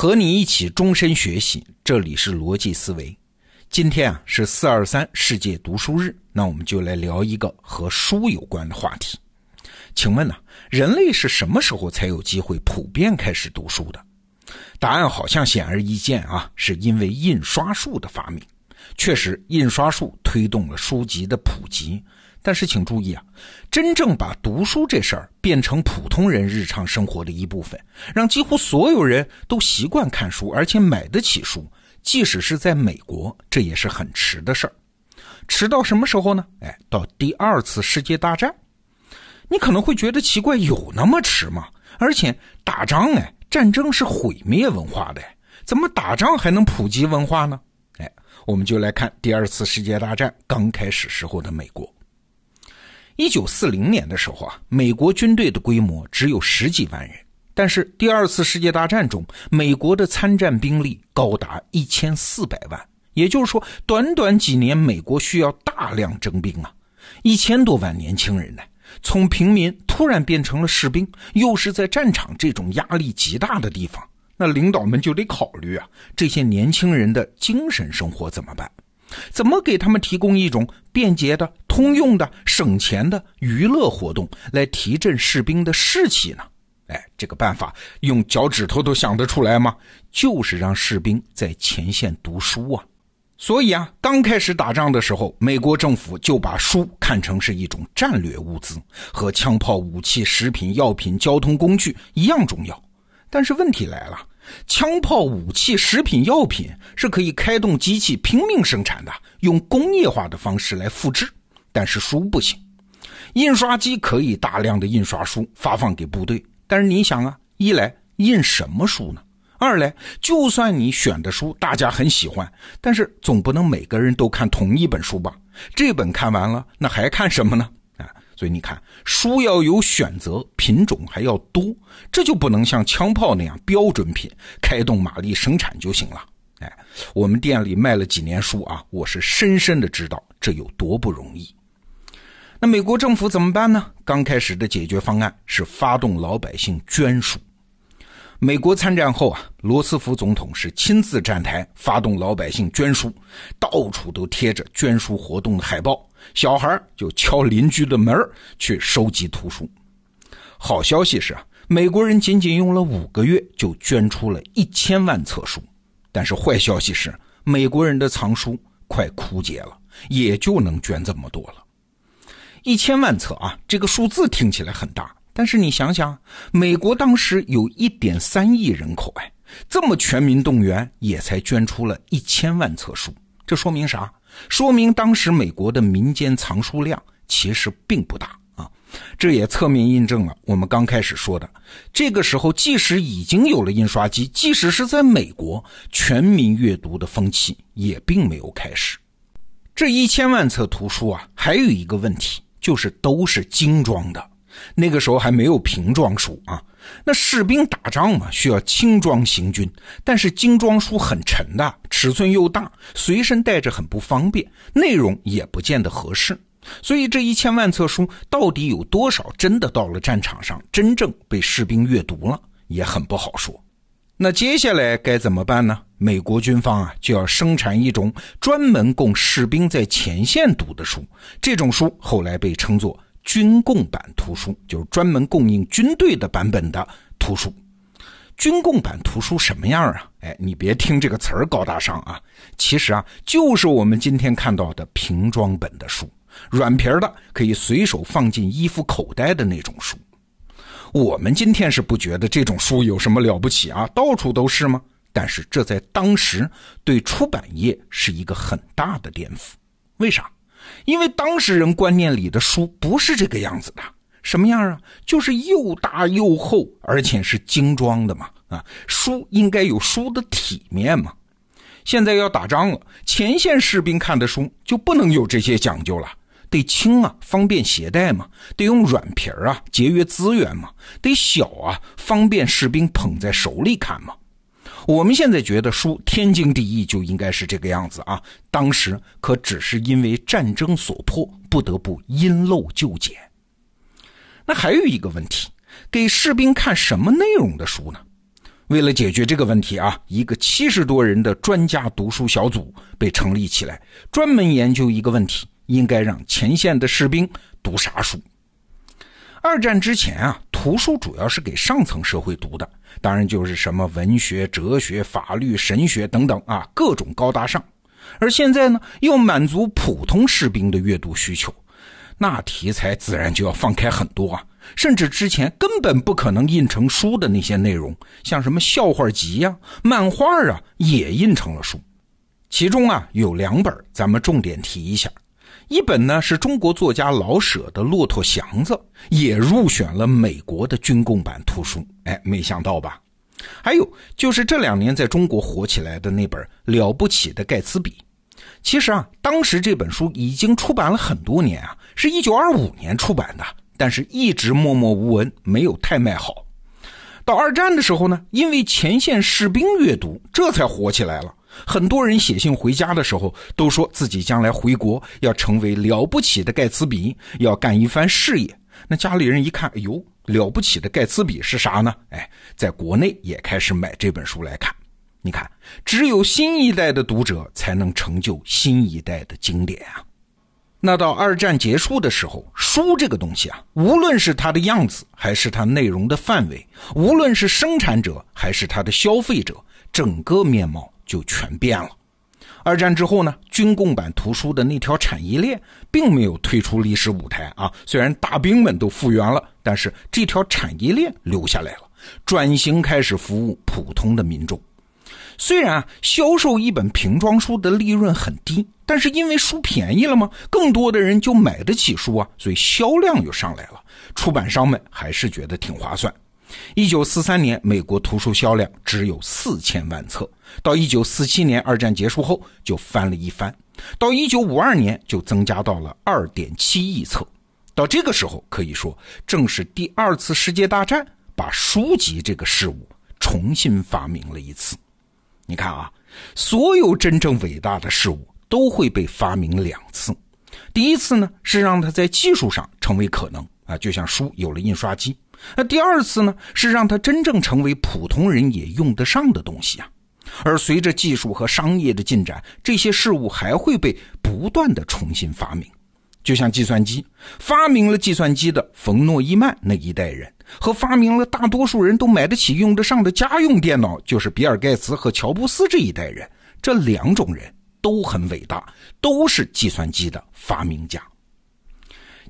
和你一起终身学习，这里是逻辑思维。今天啊是四二三世界读书日，那我们就来聊一个和书有关的话题。请问呢，人类是什么时候才有机会普遍开始读书的？答案好像显而易见啊，是因为印刷术的发明。确实，印刷术推动了书籍的普及。但是请注意啊，真正把读书这事儿变成普通人日常生活的一部分，让几乎所有人都习惯看书，而且买得起书，即使是在美国，这也是很迟的事儿。迟到什么时候呢？哎，到第二次世界大战。你可能会觉得奇怪，有那么迟吗？而且打仗哎，战争是毁灭文化的，怎么打仗还能普及文化呢？哎，我们就来看第二次世界大战刚开始时候的美国。一九四零年的时候啊，美国军队的规模只有十几万人，但是第二次世界大战中，美国的参战兵力高达一千四百万。也就是说，短短几年，美国需要大量征兵啊，一千多万年轻人呢，从平民突然变成了士兵，又是在战场这种压力极大的地方，那领导们就得考虑啊，这些年轻人的精神生活怎么办？怎么给他们提供一种便捷的、通用的、省钱的娱乐活动，来提振士兵的士气呢？哎，这个办法用脚趾头都想得出来吗？就是让士兵在前线读书啊！所以啊，刚开始打仗的时候，美国政府就把书看成是一种战略物资，和枪炮、武器、食品、药品、交通工具一样重要。但是问题来了。枪炮、武器、食品、药品是可以开动机器拼命生产的，用工业化的方式来复制。但是书不行，印刷机可以大量的印刷书发放给部队。但是你想啊，一来印什么书呢？二来，就算你选的书大家很喜欢，但是总不能每个人都看同一本书吧？这本看完了，那还看什么呢？所以你看，书要有选择，品种还要多，这就不能像枪炮那样标准品，开动马力生产就行了。哎，我们店里卖了几年书啊，我是深深的知道这有多不容易。那美国政府怎么办呢？刚开始的解决方案是发动老百姓捐书。美国参战后啊，罗斯福总统是亲自站台，发动老百姓捐书，到处都贴着捐书活动的海报，小孩就敲邻居的门去收集图书。好消息是啊，美国人仅仅用了五个月就捐出了一千万册书，但是坏消息是，美国人的藏书快枯竭了，也就能捐这么多了。一千万册啊，这个数字听起来很大。但是你想想，美国当时有一点三亿人口，哎，这么全民动员也才捐出了一千万册书，这说明啥？说明当时美国的民间藏书量其实并不大啊。这也侧面印证了我们刚开始说的，这个时候即使已经有了印刷机，即使是在美国，全民阅读的风气也并没有开始。这一千万册图书啊，还有一个问题，就是都是精装的。那个时候还没有瓶装书啊，那士兵打仗嘛，需要轻装行军，但是精装书很沉的，尺寸又大，随身带着很不方便，内容也不见得合适，所以这一千万册书到底有多少真的到了战场上，真正被士兵阅读了，也很不好说。那接下来该怎么办呢？美国军方啊，就要生产一种专门供士兵在前线读的书，这种书后来被称作。军供版图书就是专门供应军队的版本的图书。军供版图书什么样啊？哎，你别听这个词儿高大上啊，其实啊，就是我们今天看到的瓶装本的书，软皮的，可以随手放进衣服口袋的那种书。我们今天是不觉得这种书有什么了不起啊，到处都是吗？但是这在当时对出版业是一个很大的颠覆。为啥？因为当事人观念里的书不是这个样子的，什么样啊？就是又大又厚，而且是精装的嘛。啊，书应该有书的体面嘛。现在要打仗了，前线士兵看的书就不能有这些讲究了，得轻啊，方便携带嘛，得用软皮儿啊，节约资源嘛，得小啊，方便士兵捧在手里看嘛。我们现在觉得书天经地义就应该是这个样子啊，当时可只是因为战争所迫，不得不因陋就简。那还有一个问题，给士兵看什么内容的书呢？为了解决这个问题啊，一个七十多人的专家读书小组被成立起来，专门研究一个问题：应该让前线的士兵读啥书？二战之前啊，图书主要是给上层社会读的，当然就是什么文学、哲学、法律、神学等等啊，各种高大上。而现在呢，又满足普通士兵的阅读需求，那题材自然就要放开很多啊。甚至之前根本不可能印成书的那些内容，像什么笑话集呀、漫画啊，也印成了书。其中啊有两本，咱们重点提一下。一本呢是中国作家老舍的《骆驼祥子》，也入选了美国的军供版图书。哎，没想到吧？还有就是这两年在中国火起来的那本《了不起的盖茨比》。其实啊，当时这本书已经出版了很多年啊，是一九二五年出版的。但是一直默默无闻，没有太卖好。到二战的时候呢，因为前线士兵阅读，这才火起来了。很多人写信回家的时候，都说自己将来回国要成为了不起的盖茨比，要干一番事业。那家里人一看，哎呦，了不起的盖茨比是啥呢？哎，在国内也开始买这本书来看。你看，只有新一代的读者才能成就新一代的经典啊。那到二战结束的时候，书这个东西啊，无论是它的样子，还是它内容的范围，无论是生产者还是它的消费者，整个面貌就全变了。二战之后呢，军供版图书的那条产业链并没有退出历史舞台啊，虽然大兵们都复原了，但是这条产业链留下来了，转型开始服务普通的民众。虽然啊，销售一本瓶装书的利润很低，但是因为书便宜了嘛？更多的人就买得起书啊，所以销量又上来了。出版商们还是觉得挺划算。一九四三年，美国图书销量只有四千万册，到一九四七年二战结束后就翻了一番，到一九五二年就增加到了二点七亿册。到这个时候，可以说正是第二次世界大战把书籍这个事物重新发明了一次。你看啊，所有真正伟大的事物都会被发明两次。第一次呢，是让它在技术上成为可能啊，就像书有了印刷机。那第二次呢，是让它真正成为普通人也用得上的东西啊。而随着技术和商业的进展，这些事物还会被不断的重新发明。就像计算机，发明了计算机的冯诺依曼那一代人。和发明了大多数人都买得起、用得上的家用电脑，就是比尔盖茨和乔布斯这一代人。这两种人都很伟大，都是计算机的发明家。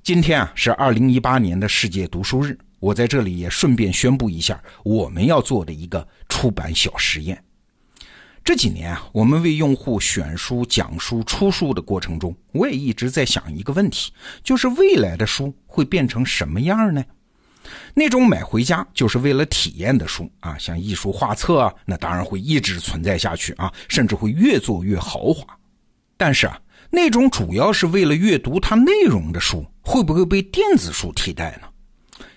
今天啊，是二零一八年的世界读书日，我在这里也顺便宣布一下我们要做的一个出版小实验。这几年啊，我们为用户选书、讲书、出书的过程中，我也一直在想一个问题，就是未来的书会变成什么样呢？那种买回家就是为了体验的书啊，像艺术画册啊，那当然会一直存在下去啊，甚至会越做越豪华。但是啊，那种主要是为了阅读它内容的书，会不会被电子书替代呢？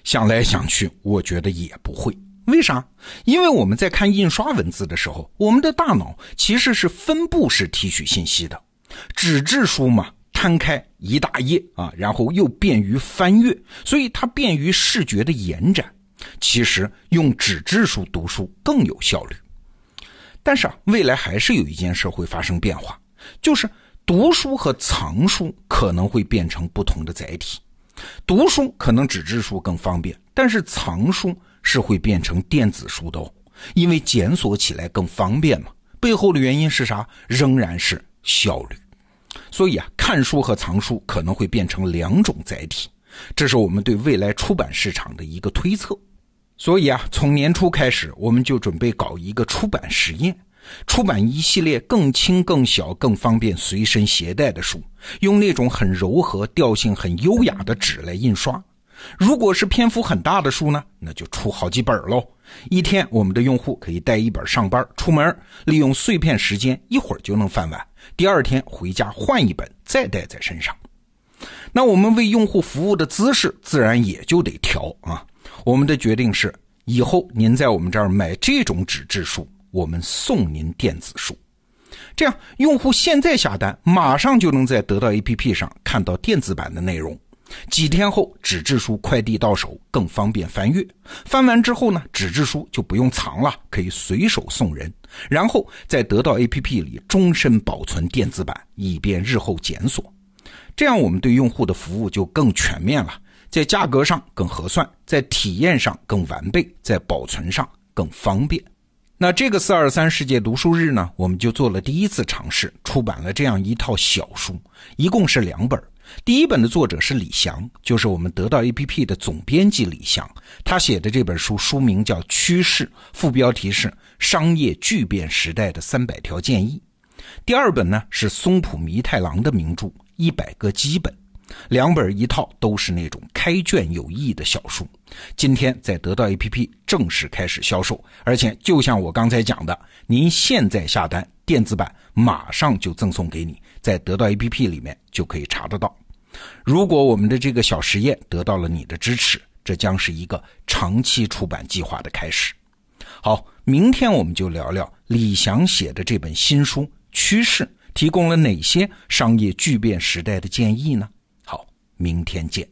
想来想去，我觉得也不会。为啥？因为我们在看印刷文字的时候，我们的大脑其实是分布式提取信息的，纸质书嘛。摊开一大页啊，然后又便于翻阅，所以它便于视觉的延展。其实用纸质书读书更有效率。但是啊，未来还是有一件事会发生变化，就是读书和藏书可能会变成不同的载体。读书可能纸质书更方便，但是藏书是会变成电子书的哦，因为检索起来更方便嘛。背后的原因是啥？仍然是效率。所以啊，看书和藏书可能会变成两种载体，这是我们对未来出版市场的一个推测。所以啊，从年初开始，我们就准备搞一个出版实验，出版一系列更轻、更小、更方便随身携带的书，用那种很柔和、调性很优雅的纸来印刷。如果是篇幅很大的书呢，那就出好几本喽。一天，我们的用户可以带一本上班，出门利用碎片时间，一会儿就能翻完。第二天回家换一本，再带在身上。那我们为用户服务的姿势自然也就得调啊。我们的决定是，以后您在我们这儿买这种纸质书，我们送您电子书。这样，用户现在下单，马上就能在得到 APP 上看到电子版的内容。几天后，纸质书快递到手，更方便翻阅。翻完之后呢，纸质书就不用藏了，可以随手送人。然后在得到 APP 里终身保存电子版，以便日后检索。这样我们对用户的服务就更全面了，在价格上更合算，在体验上更完备，在保存上更方便。那这个四二三世界读书日呢，我们就做了第一次尝试，出版了这样一套小书，一共是两本。第一本的作者是李翔，就是我们得到 APP 的总编辑李翔。他写的这本书书名叫《趋势》，副标题是《商业巨变时代的三百条建议》。第二本呢是松浦弥太郎的名著《一百个基本》，两本一套都是那种开卷有益的小书。今天在得到 APP 正式开始销售，而且就像我刚才讲的，您现在下单电子版马上就赠送给你，在得到 APP 里面就可以查得到。如果我们的这个小实验得到了你的支持，这将是一个长期出版计划的开始。好，明天我们就聊聊李翔写的这本新书《趋势》提供了哪些商业巨变时代的建议呢？明天见。